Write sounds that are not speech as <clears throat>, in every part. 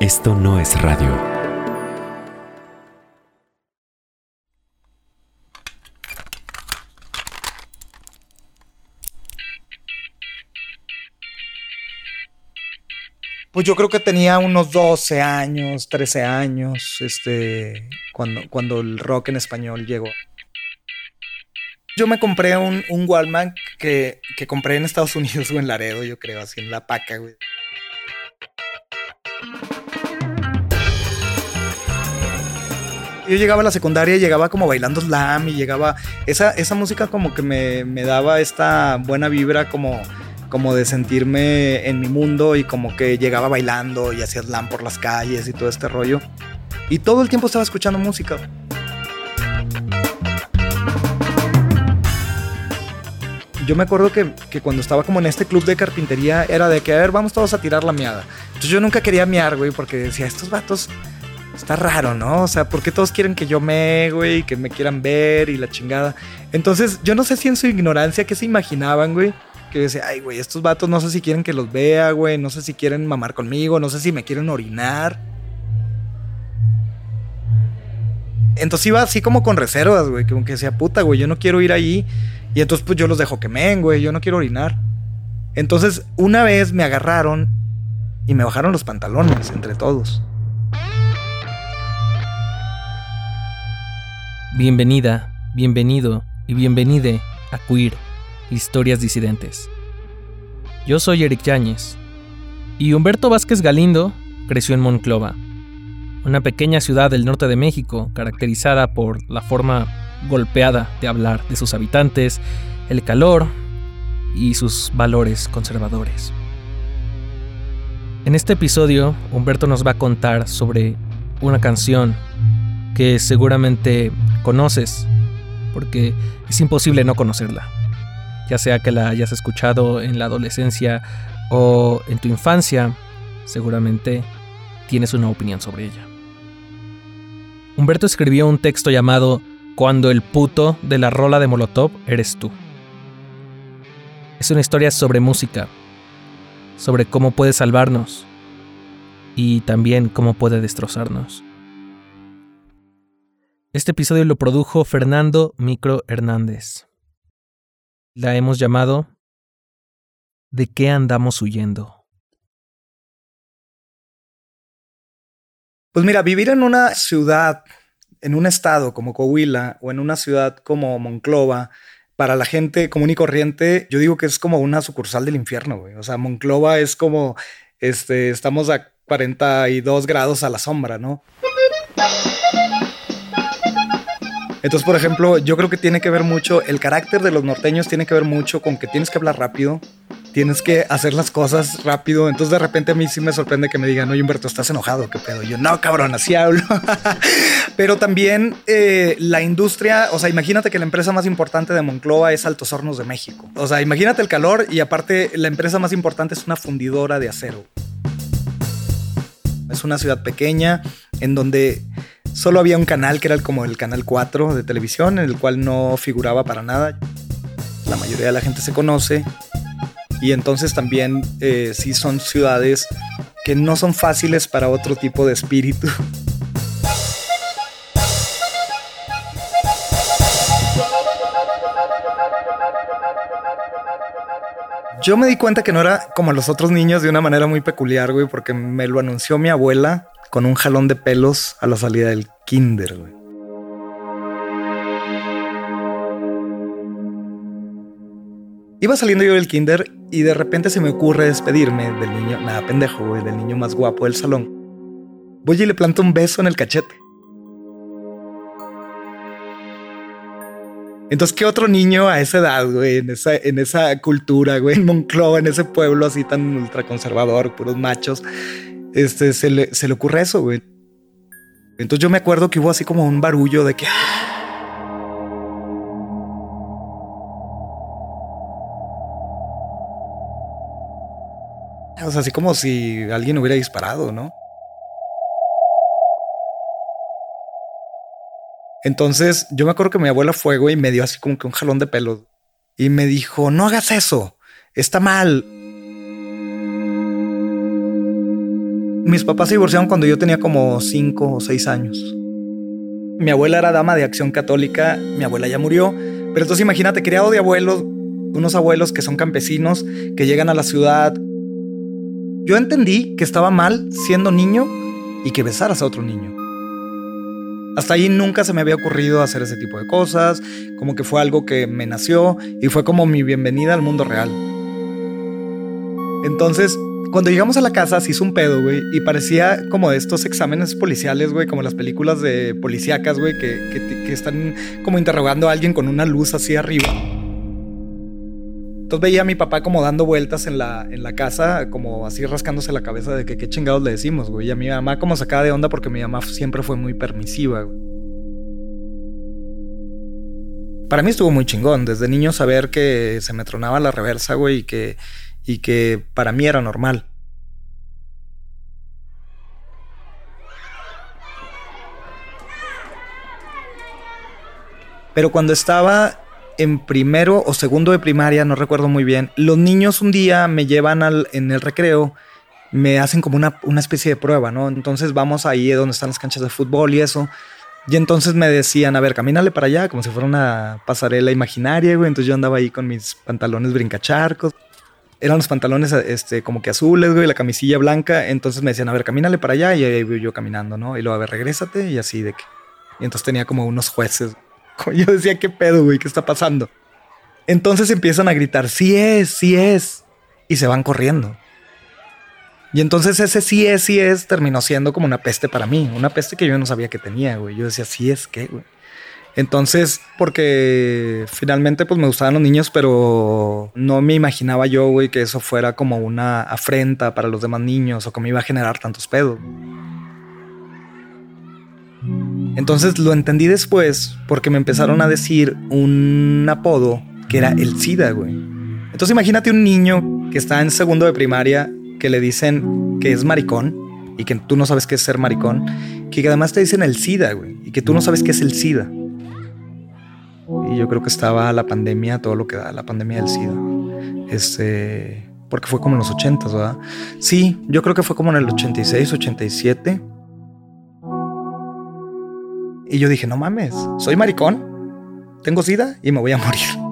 Esto no es radio. Pues yo creo que tenía unos 12 años, 13 años, este, cuando, cuando el rock en español llegó. Yo me compré un, un Walkman que, que compré en Estados Unidos o en Laredo, yo creo, así en La Paca, güey. Yo llegaba a la secundaria y llegaba como bailando slam y llegaba... Esa, esa música como que me, me daba esta buena vibra como como de sentirme en mi mundo y como que llegaba bailando y hacía slam por las calles y todo este rollo. Y todo el tiempo estaba escuchando música. Yo me acuerdo que, que, cuando estaba como en este club de carpintería era de que, a ver, vamos todos a tirar la miada. Entonces yo nunca quería miar, güey, porque decía, estos vatos, está raro, ¿no? O sea, ¿por qué todos quieren que yo me, güey, que me quieran ver y la chingada? Entonces yo no sé si en su ignorancia, ¿qué se imaginaban, güey? que yo decía, ay, güey, estos vatos no sé si quieren que los vea, güey, no sé si quieren mamar conmigo, no sé si me quieren orinar. Entonces iba así como con reservas, güey, como que decía, puta, güey, yo no quiero ir ahí. Y entonces pues yo los dejo que men, güey, yo no quiero orinar. Entonces una vez me agarraron y me bajaron los pantalones entre todos. Bienvenida, bienvenido y bienvenide a Queer Historias Disidentes. Yo soy Eric Yáñez y Humberto Vázquez Galindo creció en Monclova, una pequeña ciudad del norte de México caracterizada por la forma golpeada de hablar de sus habitantes, el calor y sus valores conservadores. En este episodio, Humberto nos va a contar sobre una canción que seguramente conoces, porque es imposible no conocerla ya sea que la hayas escuchado en la adolescencia o en tu infancia, seguramente tienes una opinión sobre ella. Humberto escribió un texto llamado Cuando el puto de la rola de Molotov eres tú. Es una historia sobre música, sobre cómo puede salvarnos y también cómo puede destrozarnos. Este episodio lo produjo Fernando Micro Hernández. La hemos llamado ¿De qué andamos huyendo? Pues mira, vivir en una ciudad, en un estado como Coahuila o en una ciudad como Monclova, para la gente común y corriente, yo digo que es como una sucursal del infierno, güey. O sea, Monclova es como, este, estamos a 42 grados a la sombra, ¿no? Entonces, por ejemplo, yo creo que tiene que ver mucho, el carácter de los norteños tiene que ver mucho con que tienes que hablar rápido, tienes que hacer las cosas rápido. Entonces, de repente a mí sí me sorprende que me digan, oye, Humberto, ¿estás enojado? ¿Qué pedo? yo, no, cabrón, así hablo. <laughs> Pero también eh, la industria, o sea, imagínate que la empresa más importante de Monclova es Altos Hornos de México. O sea, imagínate el calor y aparte la empresa más importante es una fundidora de acero. Es una ciudad pequeña en donde Solo había un canal que era como el canal 4 de televisión, en el cual no figuraba para nada. La mayoría de la gente se conoce. Y entonces también eh, sí son ciudades que no son fáciles para otro tipo de espíritu. <laughs> Yo me di cuenta que no era como los otros niños de una manera muy peculiar, güey, porque me lo anunció mi abuela con un jalón de pelos a la salida del kinder. Iba saliendo yo del kinder y de repente se me ocurre despedirme del niño, nada pendejo, güey, del niño más guapo del salón. Voy y le planto un beso en el cachete. Entonces, ¿qué otro niño a esa edad, güey, en esa, en esa cultura, güey, en Monclova, en ese pueblo así tan ultraconservador, puros machos, este, se le, se le ocurre eso, güey. Entonces yo me acuerdo que hubo así como un barullo de que... O sea, así como si alguien hubiera disparado, ¿no? Entonces yo me acuerdo que mi abuela fue, güey, y me dio así como que un jalón de pelo. Y me dijo, no hagas eso, está mal. Mis papás se divorciaron cuando yo tenía como 5 o 6 años. Mi abuela era dama de acción católica, mi abuela ya murió, pero entonces imagínate, criado de abuelos, unos abuelos que son campesinos, que llegan a la ciudad. Yo entendí que estaba mal siendo niño y que besaras a otro niño. Hasta ahí nunca se me había ocurrido hacer ese tipo de cosas, como que fue algo que me nació y fue como mi bienvenida al mundo real. Entonces, cuando llegamos a la casa se hizo un pedo, güey, y parecía como estos exámenes policiales, güey, como las películas de policíacas, güey, que, que, están como interrogando a alguien con una luz así arriba. Entonces veía a mi papá como dando vueltas en la, en la casa, como así rascándose la cabeza de que qué chingados le decimos, güey. Y a mi mamá como sacaba de onda porque mi mamá siempre fue muy permisiva, güey. Para mí estuvo muy chingón, desde niño saber que se me tronaba la reversa, güey, y que, y que para mí era normal. Pero cuando estaba en primero o segundo de primaria, no recuerdo muy bien, los niños un día me llevan al, en el recreo, me hacen como una, una especie de prueba, ¿no? Entonces vamos ahí donde están las canchas de fútbol y eso. Y entonces me decían, a ver, camínale para allá, como si fuera una pasarela imaginaria, güey. Entonces yo andaba ahí con mis pantalones brincacharcos. Eran los pantalones este, como que azules, güey, la camisilla blanca. Entonces me decían, a ver, camínale para allá. Y ahí yo caminando, ¿no? Y luego, a ver, regrésate. Y así de que. Y entonces tenía como unos jueces <laughs> Yo decía, ¿qué pedo, güey? ¿Qué está pasando? Entonces empiezan a gritar, sí es, sí es. Y se van corriendo. Y entonces ese sí es, sí es, terminó siendo como una peste para mí. Una peste que yo no sabía que tenía, güey. Yo decía, sí es, ¿qué, güey? Entonces, porque finalmente pues me gustaban los niños, pero no me imaginaba yo, güey, que eso fuera como una afrenta para los demás niños o que me iba a generar tantos pedos. Entonces lo entendí después porque me empezaron a decir un apodo que era el SIDA, güey. Entonces imagínate un niño que está en segundo de primaria que le dicen que es maricón y que tú no sabes qué es ser maricón, que además te dicen el SIDA, güey, y que tú no sabes qué es el SIDA. Y yo creo que estaba la pandemia, todo lo que da, la pandemia del SIDA. Este, porque fue como en los 80, ¿verdad? Sí, yo creo que fue como en el 86, 87 y yo dije, no mames, soy maricón, tengo sida y me voy a morir.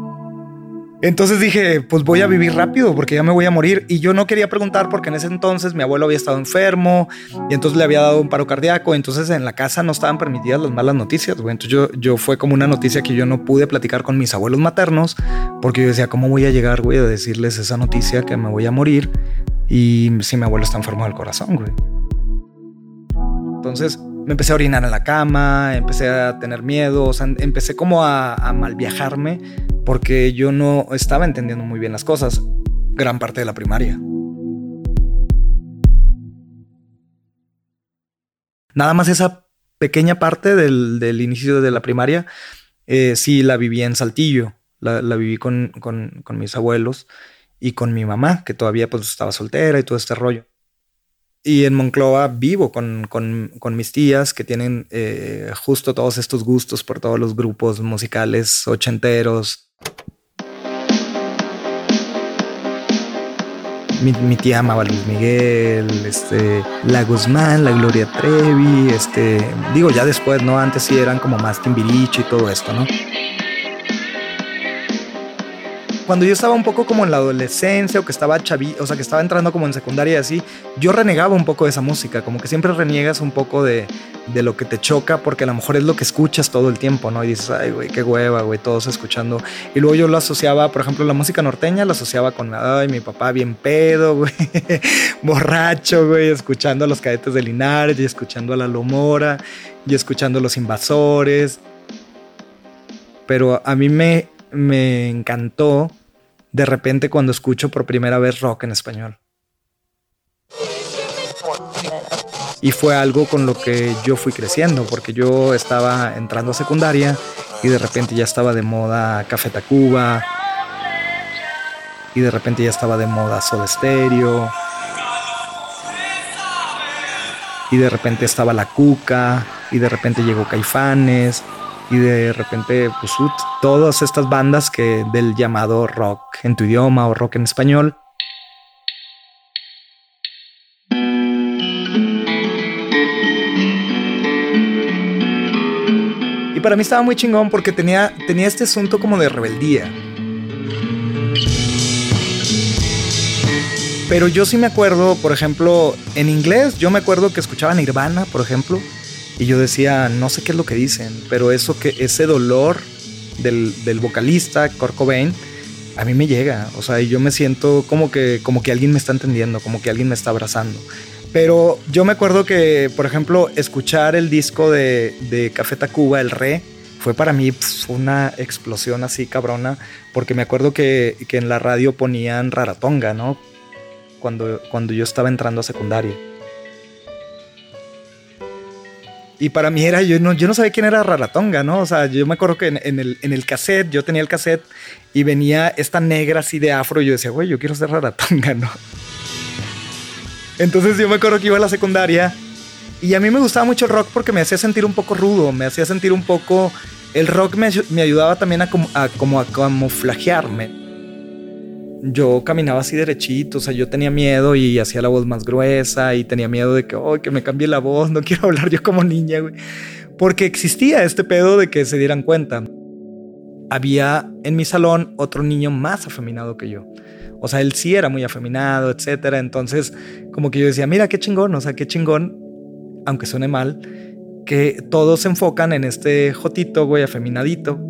Entonces dije, pues voy a vivir rápido porque ya me voy a morir. Y yo no quería preguntar porque en ese entonces mi abuelo había estado enfermo y entonces le había dado un paro cardíaco. Entonces en la casa no estaban permitidas las malas noticias. Entonces yo, yo fue como una noticia que yo no pude platicar con mis abuelos maternos porque yo decía, ¿cómo voy a llegar, güey, a decirles esa noticia que me voy a morir? Y si mi abuelo está enfermo del corazón, güey. Entonces me empecé a orinar en la cama, empecé a tener miedo, o sea, empecé como a, a mal viajarme porque yo no estaba entendiendo muy bien las cosas, gran parte de la primaria. Nada más esa pequeña parte del, inicio de la primaria, eh, sí la viví en Saltillo, la, viví con, con, mis abuelos y con mi mamá, que todavía pues estaba soltera y todo este rollo. Y en Monclova vivo con, con, mis tías que tienen eh, justo todos estos gustos por todos los grupos musicales ochenteros. Mi, tía amaba Luis Miguel, este, la Guzmán, la Gloria Trevi, este, digo ya después, ¿no? Antes sí eran como más Timbiriche y todo esto, ¿no? Cuando yo estaba un poco como en la adolescencia o que estaba chaví, o sea, que estaba entrando como en secundaria y así, yo renegaba un poco de esa música, como que siempre reniegas un poco de, de lo que te choca porque a lo mejor es lo que escuchas todo el tiempo, ¿no? Y dices, ay, güey, qué hueva, güey, todos escuchando. Y luego yo lo asociaba, por ejemplo, la música norteña la asociaba con, ay, mi papá bien pedo, <laughs> güey, borracho, güey, escuchando a los cadetes de Linares y escuchando a la Lomora y escuchando a los invasores. Pero a mí me, me encantó de repente cuando escucho por primera vez rock en español. Y fue algo con lo que yo fui creciendo, porque yo estaba entrando a secundaria y de repente ya estaba de moda Café Tacuba, y de repente ya estaba de moda Soda Stereo, y de repente estaba La Cuca, y de repente llegó Caifanes, y de repente pues, todas estas bandas que del llamado rock en tu idioma o rock en español. Y para mí estaba muy chingón porque tenía tenía este asunto como de rebeldía. Pero yo sí me acuerdo, por ejemplo, en inglés, yo me acuerdo que escuchaba Nirvana, por ejemplo, y yo decía, no sé qué es lo que dicen, pero eso que ese dolor del, del vocalista, Kurt a mí me llega. O sea, yo me siento como que, como que alguien me está entendiendo, como que alguien me está abrazando. Pero yo me acuerdo que, por ejemplo, escuchar el disco de, de Café Tacuba, El Re, fue para mí una explosión así cabrona, porque me acuerdo que, que, en la radio ponían Raratonga, ¿no? Cuando, cuando yo estaba entrando a secundaria. Y para mí era, yo no, yo no sabía quién era Raratonga, ¿no? O sea, yo me acuerdo que en, el, en el cassette, yo tenía el cassette y venía esta negra así de afro y yo decía, güey, yo quiero ser Raratonga, ¿no? Entonces yo me acuerdo que iba a la secundaria y a mí me gustaba mucho el rock porque me hacía sentir un poco rudo, me hacía sentir un poco... El rock me, me ayudaba también a, a, como a camuflajearme yo caminaba así derechito, o sea, yo tenía miedo y hacía la voz más gruesa y tenía miedo de que, oh, que me cambie la voz, no quiero <laughs> hablar yo como niña, güey. Porque existía este pedo de que se dieran cuenta. Había en mi salón otro niño más afeminado que yo. O sea, él sí era muy afeminado, etcétera. Entonces, como que yo decía, mira qué chingón, o sea, qué chingón, aunque suene mal, que todos se enfocan en este jotito, güey, afeminadito.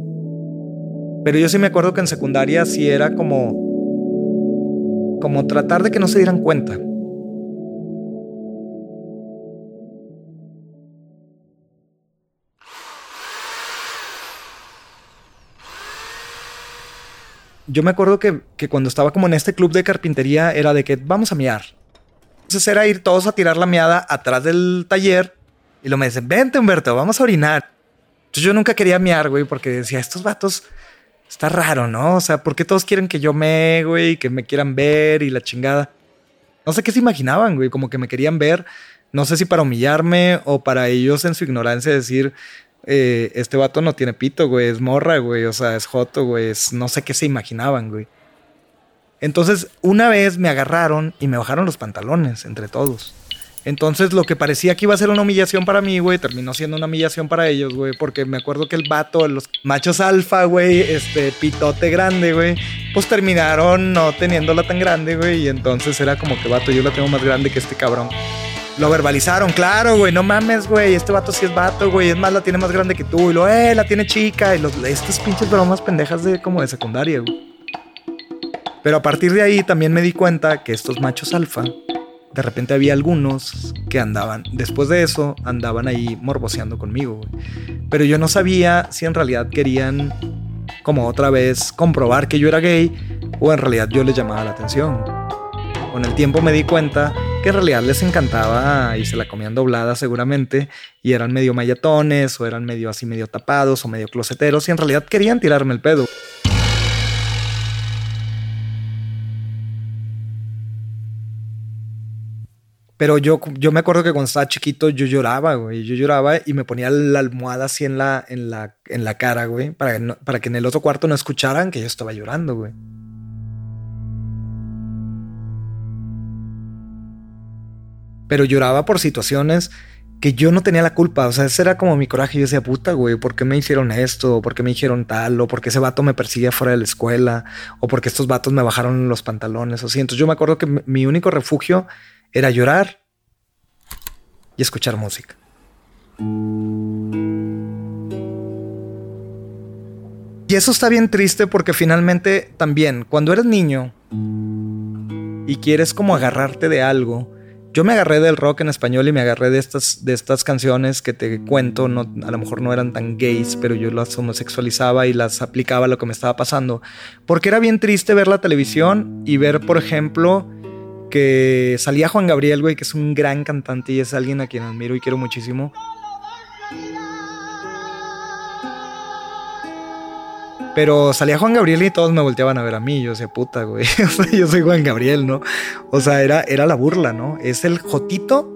Pero yo sí me acuerdo que en secundaria sí era como como tratar de que no se dieran cuenta. Yo me acuerdo que, cuando estaba como en este club de carpintería era de que vamos a miar. Entonces era ir todos a tirar la miada atrás del taller y lo me dicen, vente Humberto, vamos a orinar. Entonces yo nunca quería miar, güey, porque decía, estos vatos está raro, ¿no? O sea, ¿por qué todos quieren que yo me, güey, que me quieran ver y la chingada? No sé qué se imaginaban, güey, como que me querían ver, no sé si para humillarme o para ellos en su ignorancia decir, eh, este vato no tiene pito, güey, es morra, güey, o sea, es joto, güey, no sé qué se imaginaban, güey. Entonces, una vez me agarraron y me bajaron los pantalones entre todos. Entonces, lo que parecía que iba a ser una humillación para mí, güey, terminó siendo una humillación para ellos, güey, porque me acuerdo que el vato, los machos alfa, güey, este pitote grande, güey, pues terminaron no teniéndola tan grande, güey, y entonces era como que vato, yo la tengo más grande que este cabrón. Lo verbalizaron, claro, güey, no mames, güey, este vato sí es vato, güey, es más, la tiene más grande que tú, y lo, eh, la tiene chica, y los, estas pinches bromas pendejas de como de secundaria, güey. Pero a partir de ahí también me di cuenta que estos machos alfa de repente había algunos que andaban, después de eso, andaban ahí morboseando conmigo, Pero yo no sabía si en realidad querían, como otra vez, comprobar que yo era gay o en realidad yo les llamaba la atención. Con el tiempo me di cuenta que en realidad les encantaba y se la comían doblada seguramente y eran medio mayatones o eran medio así medio tapados o medio closeteros y en realidad querían tirarme el pedo. Pero yo, yo me acuerdo que cuando estaba chiquito yo lloraba, güey. Yo lloraba y me ponía la almohada así en la, en la, en la cara, güey. Para, para que en el otro cuarto no escucharan que yo estaba llorando, güey. Pero lloraba por situaciones que yo no tenía la culpa. O sea, ese era como mi coraje. Yo decía, puta, güey, ¿por qué me hicieron esto? ¿Por qué me dijeron tal? ¿O por qué ese vato me persigue fuera de la escuela? ¿O porque estos vatos me bajaron los pantalones? O así. Entonces yo me acuerdo que mi único refugio era llorar y escuchar música. Y eso está bien triste porque finalmente también cuando eres niño y quieres como agarrarte de algo, yo me agarré del rock en español y me agarré de estas, de estas canciones que te cuento, no, a lo mejor no eran tan gays, pero yo las homosexualizaba y las aplicaba a lo que me estaba pasando. Porque era bien triste ver la televisión y ver, por ejemplo, que salía Juan Gabriel, güey, que es un gran cantante y es alguien a quien admiro y quiero muchísimo. Pero salía Juan Gabriel y todos me volteaban a ver a mí. Yo decía, puta, güey. <laughs> yo soy Juan Gabriel, ¿no? O sea, era, era la burla, ¿no? Es el jotito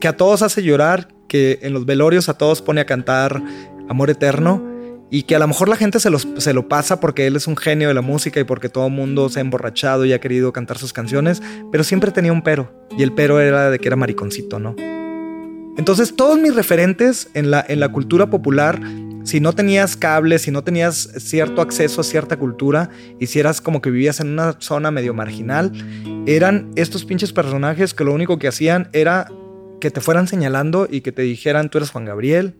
que a todos hace llorar, que en los velorios a todos pone a cantar Amor Eterno y que a lo mejor la gente se, se lo pasa porque él es un genio de la música y porque todo el mundo se ha emborrachado y ha querido cantar sus canciones, pero siempre tenía un pero, y el pero era de que era mariconcito, ¿no? Entonces todos mis referentes en la, en la cultura popular si no tenías cable, si no tenías cierto acceso a cierta cultura, y si eras como que vivías en una zona medio marginal, eran estos pinches personajes que lo único que hacían era que te fueran señalando y que te dijeran, tú eres Juan Gabriel.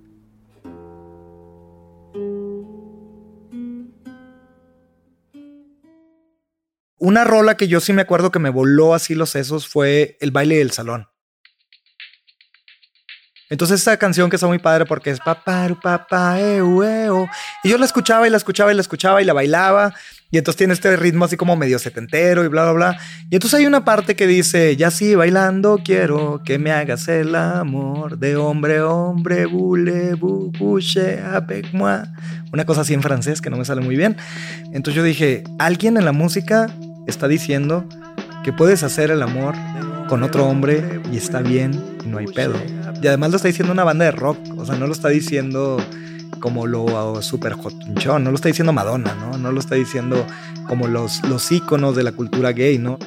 Una rola que yo sí me acuerdo que me voló así los sesos fue El baile del salón. Entonces esta canción que está muy padre porque es paparu papá y yo la escuchaba y la escuchaba y la escuchaba y la bailaba y entonces tiene este ritmo así como medio setentero y bla bla bla y entonces hay una parte que dice ya sí bailando quiero que me hagas el amor de hombre hombre bule bouche avec moi una cosa así en francés que no me sale muy bien entonces yo dije alguien en la música está diciendo que puedes hacer el amor con otro hombre y está bien no hay pedo y además lo está diciendo una banda de rock, o sea, no lo está diciendo como lo super jotunchón, no lo está diciendo Madonna, ¿no? No lo está diciendo como los, los íconos de la cultura gay, ¿no?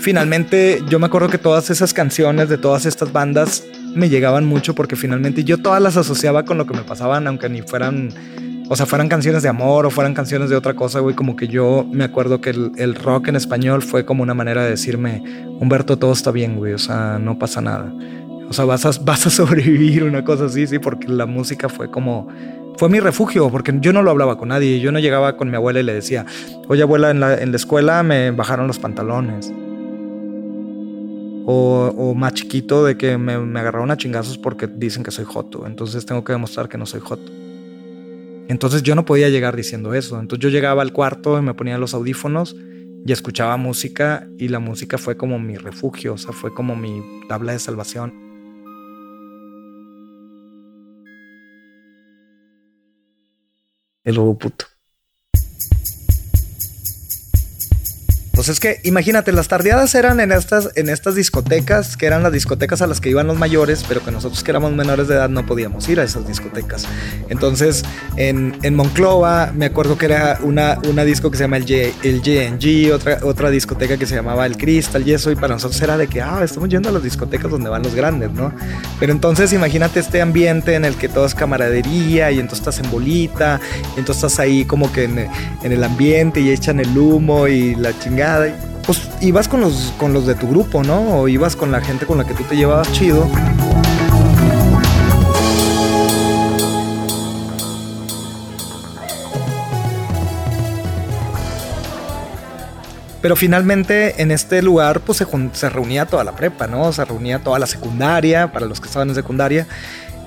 Finalmente, yo me acuerdo que todas esas canciones de todas estas bandas me llegaban mucho porque finalmente yo todas las asociaba con lo que me pasaban, aunque ni fueran o sea, fueran canciones de amor o fueran canciones de otra cosa, güey, como que yo me acuerdo que el, rock en español fue como una manera de decirme, Humberto, todo está bien, güey, o sea, no pasa nada. O sea, vas a, <laughs> vas a sobrevivir, una cosa así, sí, porque la música fue como, fue mi refugio, porque yo no lo hablaba con nadie, yo no llegaba con mi abuela y le decía, oye abuela, en la, en la escuela me bajaron los pantalones. O, o, más chiquito de que me, me agarraron a chingazos porque dicen que soy joto, entonces tengo que demostrar que no soy joto. Entonces yo no podía llegar diciendo eso. Entonces yo llegaba al cuarto y me ponía los audífonos y escuchaba música y la música fue como mi refugio, o sea, fue como mi tabla de salvación. El lobo puto. Pues es que imagínate, las tardeadas eran en estas, en estas discotecas, que eran las discotecas a las que iban los mayores, pero que nosotros que éramos menores de edad no podíamos ir a esas discotecas. Entonces, en, en Monclova, me acuerdo que era una, una disco que se llama el, J, el JNG, otra, otra discoteca que se llamaba el Crystal y eso, y para nosotros era de que, ah, estamos yendo a las discotecas donde van los grandes, ¿no? Pero entonces imagínate este ambiente en el que todo es camaradería y entonces estás en bolita, y entonces estás ahí como que en, en el ambiente y echan el humo y la chingada pues ibas con los, con los de tu grupo, ¿no? O ibas con la gente con la que tú te llevabas chido. Pero finalmente en este lugar pues se, se, reunía toda la prepa, ¿no? Se reunía toda la secundaria, para los que estaban en secundaria.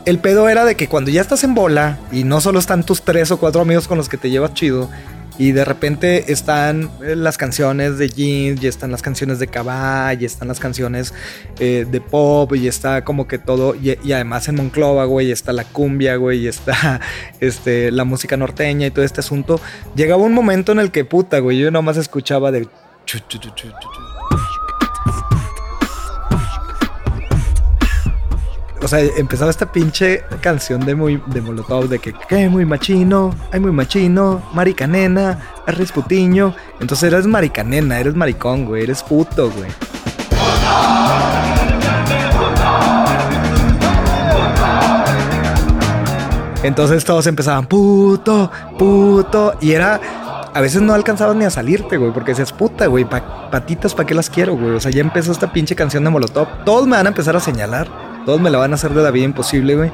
El pedo era de que cuando ya estás en bola y no solo están tus tres o cuatro amigos con los que te llevas chido, y de repente están eh, las canciones de jeans, y están las canciones de cabal, y están las canciones eh, de pop, y está como que todo. Y, además en Monclova, güey, está la cumbia, güey, y está <laughs> este, la música norteña y todo este asunto. Llegaba un momento en el que, puta, güey, yo nomás escuchaba de. O sea, empezaba esta pinche canción de muy de Molotov de que que muy machino, ay muy machino, maricanena, eres putiño. Entonces eres maricanena, eres maricón, güey, eres puto, güey. Entonces todos empezaban puto, puto y era a veces no alcanzabas ni a salirte, güey, porque decías, puta, güey, patitas, ¿para qué las quiero, güey? O sea, ya empezó esta pinche canción de Molotov. Todos me van a empezar a señalar. Todos me la van a hacer de la vida imposible, güey.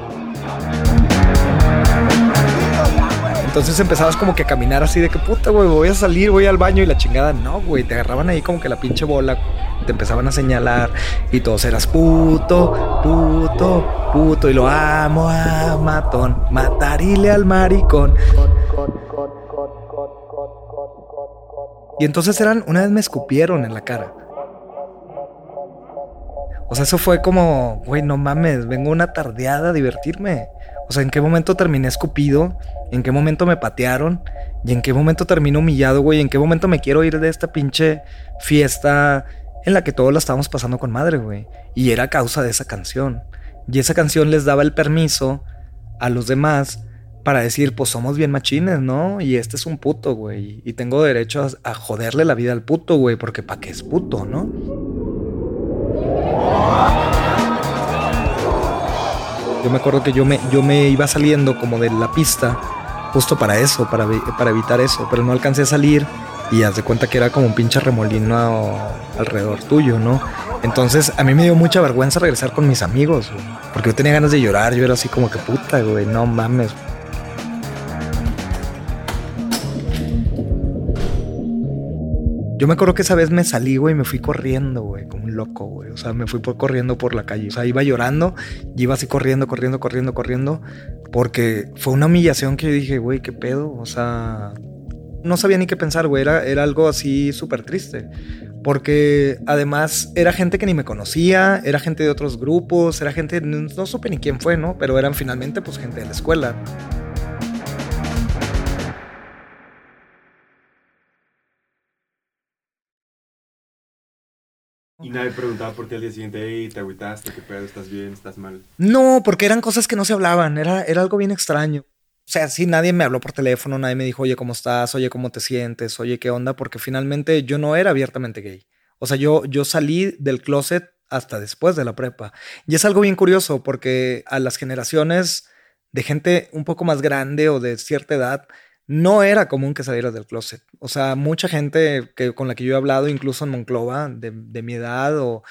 Entonces empezabas como que a caminar así de que puta, güey, voy a salir, voy al baño y la chingada. No, güey, te agarraban ahí como que la pinche bola, te empezaban a señalar y todos eras puto, puto, puto y lo amo a matón, matarile al maricón. Y entonces eran, una vez me escupieron en la cara. O sea, eso fue como, güey, no mames, vengo una tardeada a divertirme. O sea, ¿en qué momento terminé escupido? ¿En qué momento me patearon? ¿Y en qué momento termino humillado, güey? ¿En qué momento me quiero ir de esta pinche fiesta en la que todos la estábamos pasando con madre, güey? Y era causa de esa canción. Y esa canción les daba el permiso a los demás para decir, pues somos bien machines, ¿no? Y este es un puto, güey. Y tengo derecho a, a joderle la vida al puto, güey, porque pa' qué es puto, ¿no? Yo me acuerdo que yo me, yo me iba saliendo como de la pista justo para eso, para, para evitar eso, pero no alcancé a salir y haz de cuenta que era como un pinche remolino alrededor tuyo, ¿no? Entonces a mí me dio mucha vergüenza regresar con mis amigos, porque yo tenía ganas de llorar, yo era así como que puta, güey, no mames. Yo me acuerdo que esa vez me salí, güey, y me fui corriendo, güey, como un loco, güey. O sea, me fui por, corriendo por la calle. O sea, iba llorando y iba así corriendo, corriendo, corriendo, corriendo. Porque fue una humillación que dije, güey, qué pedo. O sea, no sabía ni qué pensar, güey. Era, era algo así súper triste. Porque además era gente que ni me conocía, era gente de otros grupos, era gente, no, no supe ni quién fue, ¿no? Pero eran finalmente pues gente de la escuela. Y nadie preguntaba por qué al día siguiente, hey, te agüitaste, qué pedo, estás bien, estás mal. No, porque eran cosas que no se hablaban, era, era algo bien extraño. O sea, sí, nadie me habló por teléfono, nadie me dijo, oye, ¿cómo estás? Oye, ¿cómo te sientes? Oye, ¿qué onda? Porque finalmente yo no era abiertamente gay. O sea, yo, yo salí del closet hasta después de la prepa. Y es algo bien curioso porque a las generaciones de gente un poco más grande o de cierta edad, no era común que salieras del closet. O sea, mucha gente que, con la que yo he hablado, incluso en Monclova, de, mi edad, o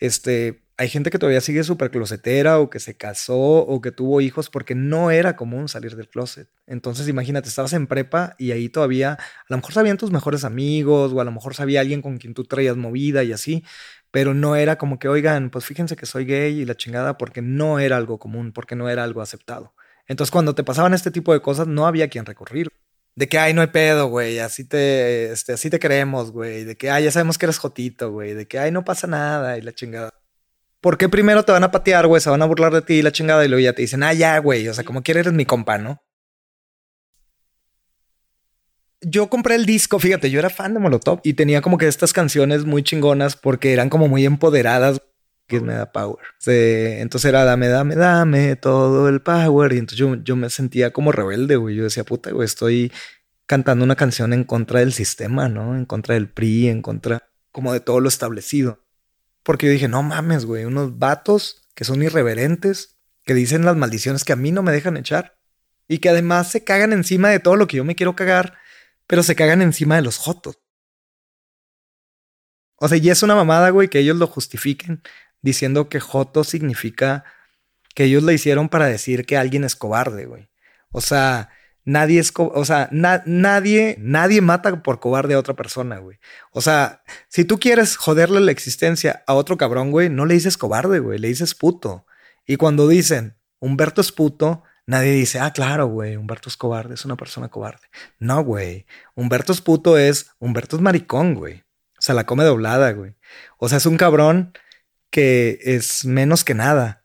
este, hay gente que todavía sigue súper closetera, o que se casó, o que tuvo hijos, porque no era común salir del closet. Entonces, imagínate, estabas en prepa y ahí todavía, a lo mejor sabían tus mejores amigos, o a lo mejor sabía alguien con quien tú traías movida y así, pero no era como que, oigan, pues fíjense que soy gay y la chingada, porque no era algo común, porque no era algo aceptado. Entonces, cuando te pasaban este tipo de cosas, no había quien recurrir. De que, ay, no hay pedo, güey, así te, este, así te queremos, güey. De que, ay, ya sabemos que eres jotito, güey. De que, ay, no pasa nada y la chingada. ¿Por qué primero te van a patear, güey? Se van a burlar de ti y la chingada y luego ya te dicen, ah, ya, güey. O sea, como quieres eres mi compa, ¿no? Yo compré el disco, fíjate, yo era fan de Molotov y tenía como que estas canciones muy chingonas porque eran como muy empoderadas que me da power. entonces era dame, dame, dame todo el power. Y entonces yo, yo me sentía como rebelde, güey. Yo decía, puta, güey, estoy cantando una canción en contra del sistema, ¿no? En contra del PRI, en contra como de todo lo establecido. Porque yo dije, no mames, güey, unos vatos que son irreverentes, que dicen las maldiciones que a mí no me dejan echar. Y que además se cagan encima de todo lo que yo me quiero cagar, pero se cagan encima de los jotos. O sea, y es una mamada, güey, que ellos lo justifiquen diciendo que Joto significa que ellos le hicieron para decir que alguien es cobarde, güey. O sea, nadie es, o sea, nadie, nadie mata por cobarde a otra persona, güey. O sea, si tú quieres joderle la existencia a otro cabrón, güey, no le dices cobarde, güey, le dices puto. Y cuando dicen Humberto es puto, nadie dice, ah, claro, güey, Humberto es cobarde, es una persona cobarde. No, güey. Humberto es puto es, Humberto es maricón, güey. O sea, la come doblada, güey. O sea, es un cabrón que es menos que nada.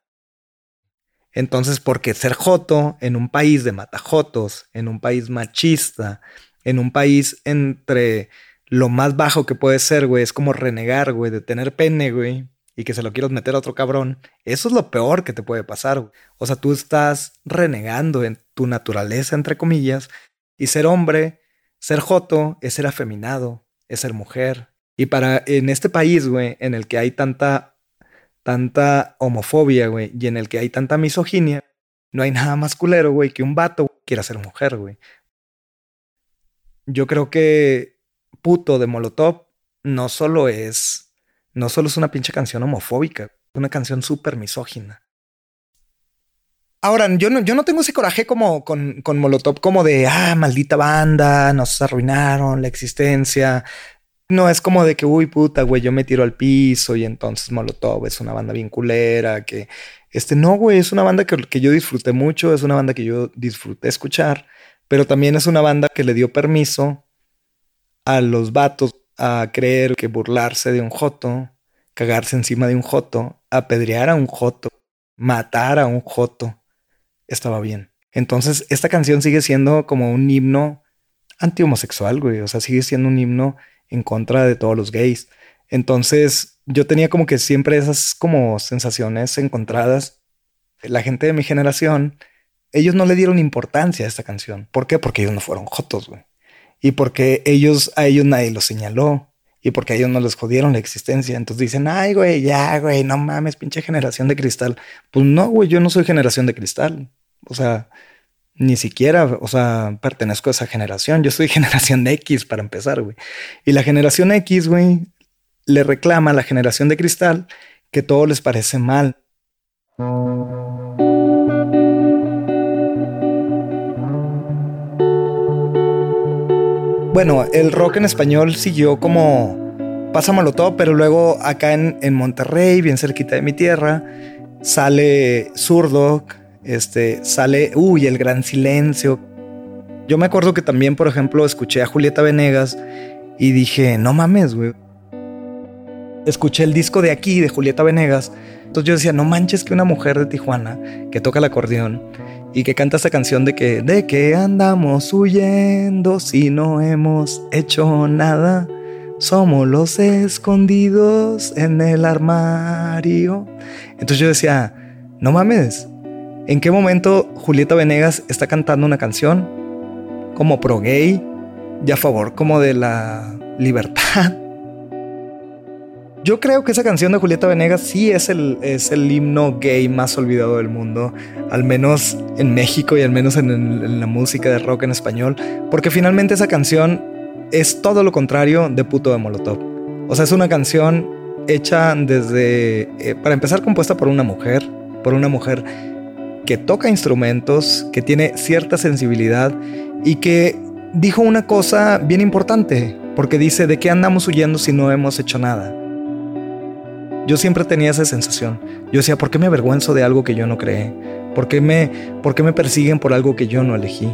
Entonces, porque ser joto en un país de matajotos, en un país machista, en un país entre lo más bajo que puede ser, güey, es como renegar, güey, de tener pene, güey, y que se lo quieras meter a otro cabrón. Eso es lo peor que te puede pasar. O sea, tú estás renegando en tu naturaleza, entre comillas, y ser hombre, ser joto, es ser afeminado, es ser mujer. Y para en este país, güey, en el que hay tanta tanta homofobia, güey, y en el que hay tanta misoginia, no hay nada más culero, güey, que un vato quiera ser mujer, güey. Yo creo que puto de Molotov no solo es, no solo es una pinche canción homofóbica, es una canción súper misógina. Ahora, yo no, yo no tengo ese coraje como con, con Molotov, como de, ah, maldita banda, nos arruinaron la existencia, no es como de que, uy, puta, güey, yo me tiro al piso y entonces Molotov es una banda bien culera, que, este, no, güey, es una banda que, que yo disfruté mucho, es una banda que yo disfruté escuchar, pero también es una banda que le dio permiso a los vatos a creer que burlarse de un joto, cagarse encima de un joto, apedrear a un joto, matar a un joto, estaba bien. Entonces, esta canción sigue siendo como un himno anti-homosexual, güey. O sea, sigue siendo un himno en contra de todos los gays. Entonces yo tenía como que siempre esas como sensaciones encontradas. La gente de mi generación, ellos no le dieron importancia a esta canción. ¿Por qué? Porque ellos no fueron jotos, güey. Y porque ellos, a ellos nadie los señaló. y porque a ellos no les jodieron la existencia. Entonces dicen, ay, güey, ya, güey, no mames, pinche generación de cristal. Pues no, güey, yo no soy generación de cristal. O sea, ni siquiera, o sea, pertenezco a esa generación. Yo soy <laughs> generación de X para empezar, güey. Y la generación X, güey, le reclama a la generación de cristal que todo les parece mal. Bueno, el rock en español siguió como pásamelo todo, pero luego acá en, en Monterrey, bien cerquita de mi tierra, sale Zurdo, este, sale, uy, el gran silencio. Yo me acuerdo que también, por ejemplo, escuché a Julieta Venegas y dije, no mames, güey. Escuché el disco de aquí, de Julieta Venegas. Entonces yo decía, no manches que una mujer de Tijuana que toca el acordeón y que canta esta canción de que, de que andamos huyendo si no hemos hecho nada. Somos los escondidos en el armario. Entonces yo decía, no mames, ¿en qué momento Julieta Venegas está cantando una canción como pro gay y a favor como de la libertad? Yo creo que esa canción de Julieta Venegas sí es el, es el himno gay más olvidado del mundo, al menos en México y al menos en, la música de rock en español, porque finalmente esa canción es todo lo contrario de Puto de Molotov. O sea, es una canción hecha desde, eh, para empezar, compuesta por una mujer, por una mujer que toca instrumentos, que tiene cierta sensibilidad y que dijo una cosa bien importante, porque dice, ¿de qué andamos huyendo si no hemos hecho nada? Yo siempre tenía esa sensación. Yo decía, ¿por qué me avergüenzo de algo que yo no creé? ¿Por qué me, por qué me persiguen por algo que yo no elegí?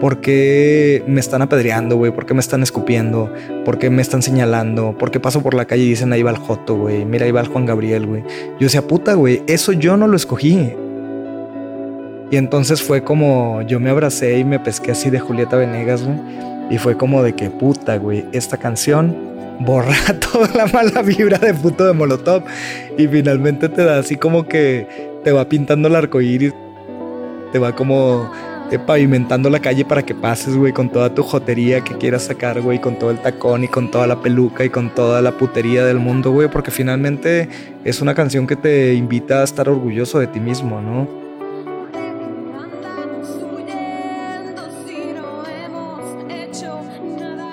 ¿Por qué me están apedreando, güey? ¿Por qué me están escupiendo? ¿Por qué me están señalando? ¿Por qué paso por la calle y dicen ahí va el Joto, güey? Mira, ahí va el Juan Gabriel, güey. Yo decía, puta, güey, eso yo no lo escogí. Y entonces fue como yo me abracé y me pesqué así de Julieta Venegas, güey. Y fue como de que puta, güey, esta canción borra <laughs> toda la mala vibra de puto de Molotov y finalmente te da así como que te va pintando el arco iris, te va como eh, pavimentando la calle para que pases, güey, con toda tu jotería que quieras sacar, güey, con todo el tacón y con toda la peluca y con toda la putería del mundo, güey, porque finalmente es una canción que te invita a estar orgulloso de ti mismo, ¿no?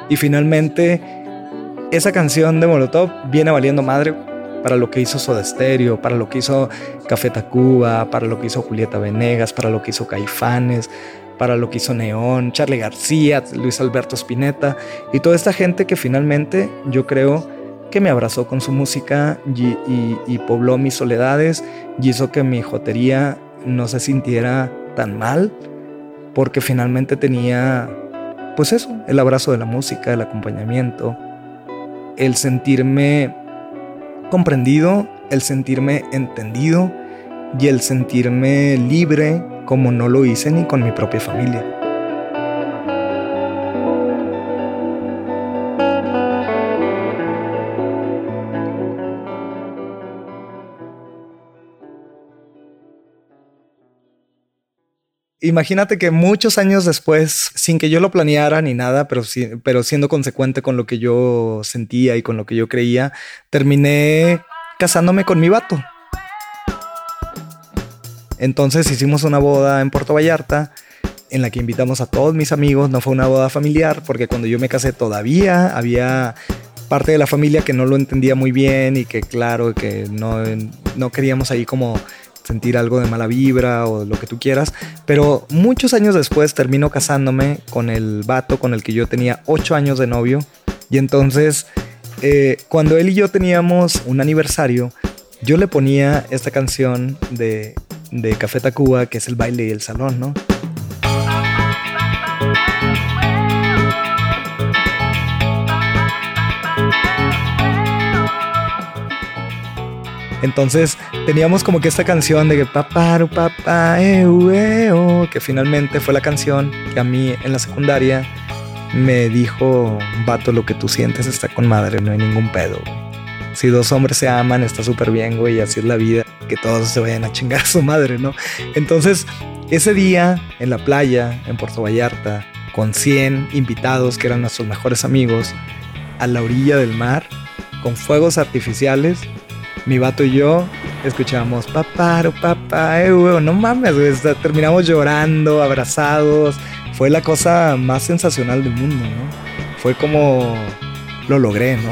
Y finalmente esa canción de Molotov viene valiendo madre para lo que hizo Soda Stereo, para lo que hizo Café Tacuba, para lo que hizo Julieta Venegas, para lo que hizo Caifanes, para lo que hizo Neón, Charlie García, Luis Alberto Spinetta y toda esta gente que finalmente yo creo que me abrazó con su música y, pobló mis soledades y hizo que mi jotería no se sintiera tan mal porque finalmente tenía pues eso, el abrazo de la música, el acompañamiento, el sentirme comprendido, el sentirme entendido y el sentirme libre como no lo hice ni con mi propia familia. Imagínate que muchos años después, sin que yo lo planeara ni nada, pero, pero siendo consecuente con lo que yo sentía y con lo que yo creía, terminé casándome con mi vato. Entonces hicimos una boda en Puerto Vallarta en la que invitamos a todos mis amigos. No fue una boda familiar porque cuando yo me casé todavía había parte de la familia que no lo entendía muy bien y que claro que no, no queríamos ahí como sentir algo de mala vibra o lo que tú quieras. Pero muchos años después termino casándome con el vato con el que yo tenía ocho años de novio. Y entonces, eh, cuando él y yo teníamos un aniversario, yo le ponía esta canción de, de Café Tacuba, que es el baile y el salón, ¿no? Entonces teníamos como que esta canción de que papá, papá, que finalmente fue la canción que a mí en la secundaria me dijo, vato, lo que tú sientes está con madre, no hay ningún pedo. Si dos hombres se aman, está súper bien, güey, así es la vida, que todos se vayan a chingar a su madre, ¿no? Entonces, ese día en la playa, en Puerto Vallarta, con 100 invitados que eran nuestros mejores amigos, a la orilla del mar, con fuegos artificiales. Mi vato y yo escuchábamos paparo, papá, eh, güey, no mames, terminamos llorando, abrazados. Fue la cosa más sensacional del mundo, ¿no? Fue como lo logré, ¿no?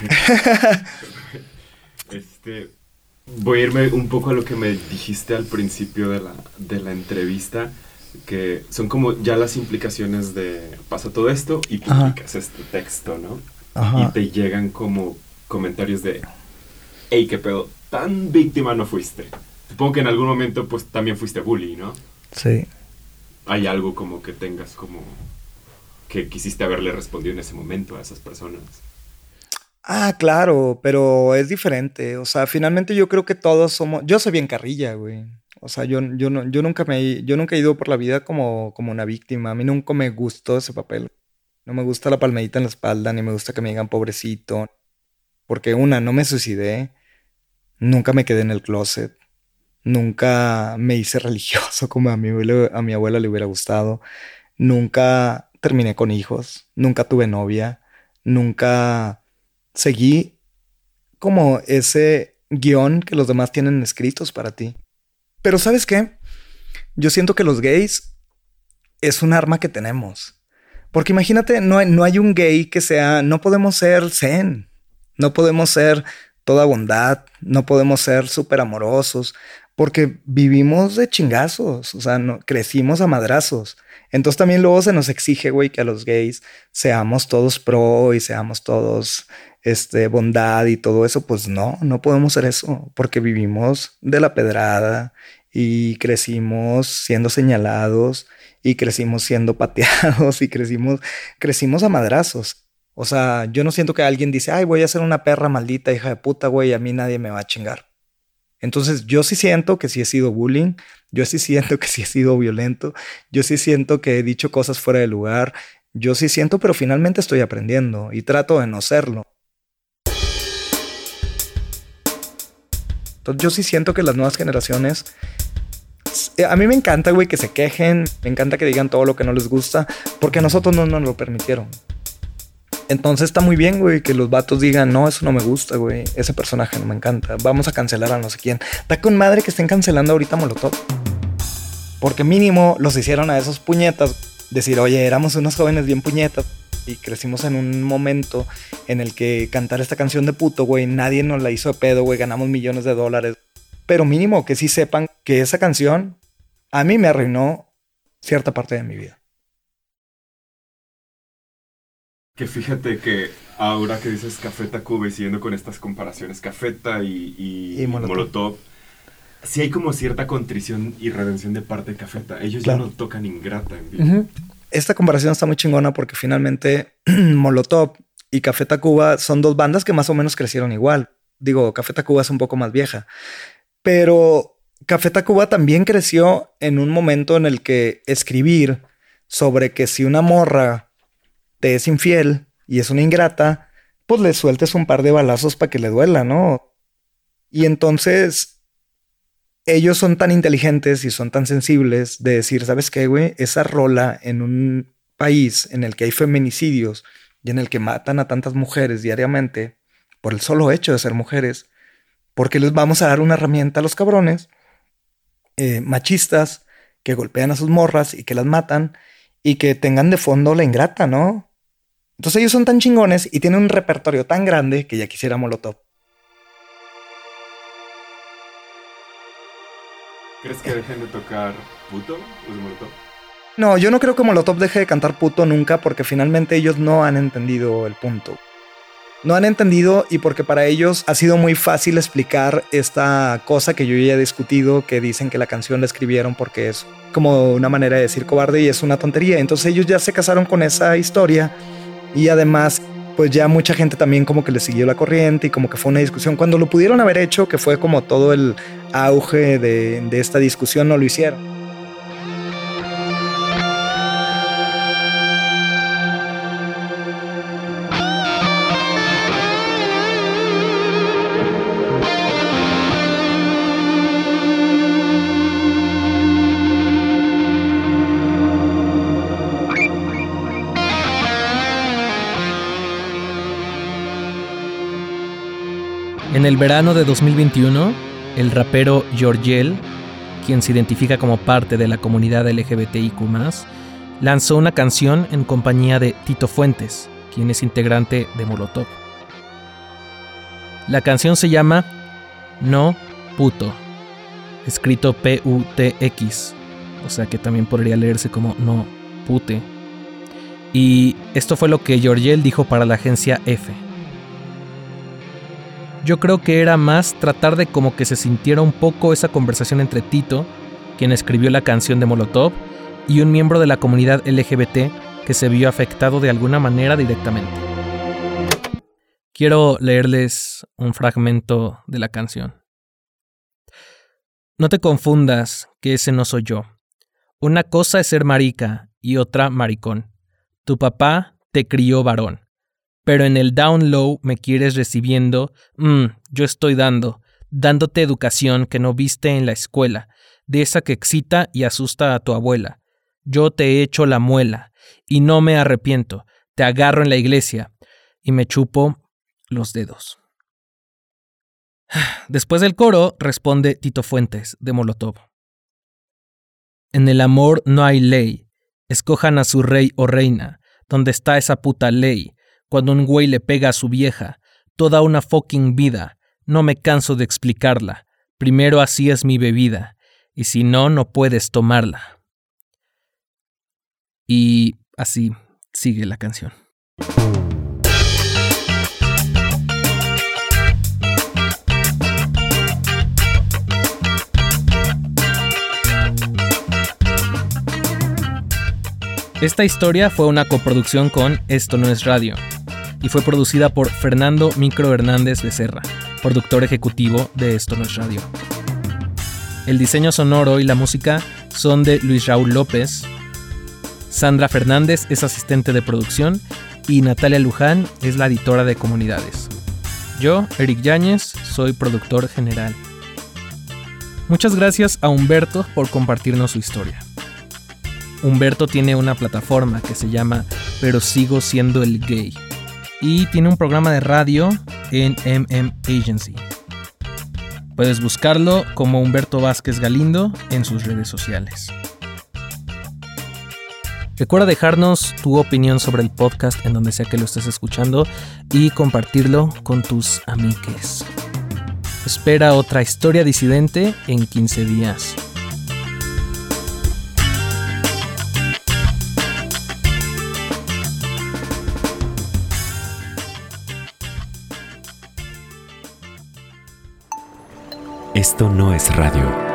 <laughs> este. Voy a irme un poco a lo que me dijiste al principio de la, de la entrevista, que son como ya las implicaciones de pasa todo esto y publicas este texto, ¿no? Ajá. Y te llegan como comentarios de, hey, qué pedo, tan víctima no fuiste. Supongo que en algún momento pues también fuiste bully, ¿no? Sí. Hay algo como que tengas como que quisiste haberle respondido en ese momento a esas personas. Ah, claro, pero es diferente. O sea, finalmente yo creo que todos somos. Yo soy bien carrilla, güey. O sea, yo, yo, no, yo, nunca me, he- yo nunca he ido por la vida como, como una víctima. A mí nunca me gustó ese papel. No me gusta la palmadita en la espalda, ni me gusta que me digan pobrecito. Porque una, no me suicidé. Nunca me quedé en el closet. Nunca me hice <laughs> religioso como a mi a mi abuela le hubiera gustado. Nunca terminé con hijos. Nunca tuve novia. Nunca seguí como ese guion que los demás tienen escritos para ti. Pero ¿sabes qué? Yo siento que los gays es un arma que tenemos. Porque imagínate, no hay, no hay un gay que sea, no podemos ser zen, no podemos ser toda bondad, no podemos ser súper amorosos, porque vivimos de chingazos, o sea, no, crecimos a madrazos. Entonces también luego se nos exige, güey, que a los gays seamos todos pro y seamos todos este, bondad y todo eso, pues no, no podemos ser eso, porque vivimos de la pedrada y crecimos siendo señalados y crecimos siendo <laughs> pateados y crecimos, crecimos a madrazos. O sea, yo no siento que alguien dice, ay, voy a ser una perra maldita, hija de puta, güey, a mí nadie me va a chingar. Entonces, yo sí siento que sí he sido bullying, yo sí siento que sí he sido violento, yo sí siento que he dicho cosas fuera de lugar, yo sí siento, pero finalmente estoy aprendiendo y trato de no serlo. Entonces, yo sí siento que las nuevas generaciones eh, a mí me encanta, güey, que se quejen, me encanta que digan todo lo que no les gusta, porque a nosotros no nos lo permitieron. Entonces está muy bien, güey, que los vatos digan, no, eso no me gusta, güey, ese personaje no me encanta, vamos a cancelar a no sé quién. Está con madre que estén cancelando ahorita Molotov. Porque mínimo los hicieron a esos puñetas. Decir, oye, éramos unos jóvenes bien puñetas y crecimos en un momento en el que cantar esta canción de puto, güey, nadie nos la hizo de pedo, güey, ganamos millones de dólares. Pero mínimo que sí sepan que esa canción a mí me arruinó cierta parte de mi vida. Que fíjate que ahora que dices Café Tacuba y siguiendo con estas comparaciones, Cafeta y, y, Y Molotov. Molotov, sí hay como cierta contrición y redención de parte de Cafeta. Ellos Claro. ya no tocan Ingrata en vivo. Ujú. Esta comparación está muy chingona porque finalmente <clears throat> Molotov y Café Tacuba son dos bandas que más o menos crecieron igual. Digo, Café Tacuba es un poco más vieja, pero Café Tacuba también creció en un momento en el que escribir sobre que si una morra te es infiel y es una ingrata, pues le sueltes un par de balazos para que le duela, ¿no? Y entonces ellos son tan inteligentes y son tan sensibles de decir, ¿sabes qué, güey? Esa rola en un país en el que hay feminicidios y en el que matan a tantas mujeres diariamente por el solo hecho de ser mujeres, porque les vamos a dar una herramienta a los cabrones eh, machistas que golpean a sus morras y que las matan y que tengan de fondo la ingrata, ¿no? Entonces ellos son tan chingones y tienen un repertorio tan grande que ya quisiera Molotov. ¿Crees que dejen de tocar puto los Molotov? No, yo no creo que Molotov deje de cantar puto nunca porque finalmente ellos no han entendido el punto. No han entendido y porque para ellos ha sido muy fácil explicar esta cosa que yo ya he discutido, que dicen que la canción la escribieron porque es como una manera de decir cobarde y es una tontería. Entonces ellos ya se casaron con esa historia y además pues ya mucha gente también como que le siguió la corriente y como que fue una discusión. Cuando lo pudieron haber hecho, que fue como todo el auge de, de esta discusión, no lo hicieron. En el verano de 2021, el rapero Georgiel, quien se identifica como parte de la comunidad LGBTIQ, lanzó una canción en compañía de Tito Fuentes, quien es integrante de Molotov. La canción se llama No Puto, escrito P-U-T-X, o sea que también podría leerse como No Pute. Y esto fue lo que Georgiel dijo para la agencia F. Yo creo que era más tratar de como que se sintiera un poco esa conversación entre Tito, quien escribió la canción de Molotov, y un miembro de la comunidad LGBT que se vio afectado de alguna manera directamente. Quiero leerles un fragmento de la canción. No te confundas, que ese no soy yo. Una cosa es ser marica y otra maricón. Tu papá te crió varón pero en el down low me quieres recibiendo, mmm, yo estoy dando, dándote educación que no viste en la escuela, de esa que excita y asusta a tu abuela. Yo te he hecho la muela, y no me arrepiento, te agarro en la iglesia, y me chupo los dedos. <sighs> Después del coro responde Tito Fuentes, de Molotov. En el amor no hay ley, escojan a su rey o reina, donde está esa puta ley, cuando un güey le pega a su vieja. Toda una fucking vida. No me canso de explicarla. Primero así es mi bebida. Y si no, no puedes tomarla. Y así sigue la canción. Esta historia fue una coproducción con Esto no es radio, y fue producida por Fernando Micro Hernández Becerra, productor ejecutivo de Esto No es Radio. El diseño sonoro y la música son de Luis Raúl López, Sandra Fernández es asistente de producción y Natalia Luján es la editora de comunidades. Yo, Eric Yáñez, soy productor general. Muchas gracias a Humberto por compartirnos su historia. Humberto tiene una plataforma que se llama Pero sigo siendo el gay y tiene un programa de radio en MM Agency. Puedes buscarlo como Humberto Vázquez Galindo en sus redes sociales. Recuerda dejarnos tu opinión sobre el podcast en donde sea que lo estés escuchando y compartirlo con tus amigues. Espera otra historia disidente en 15 días. Esto no es radio.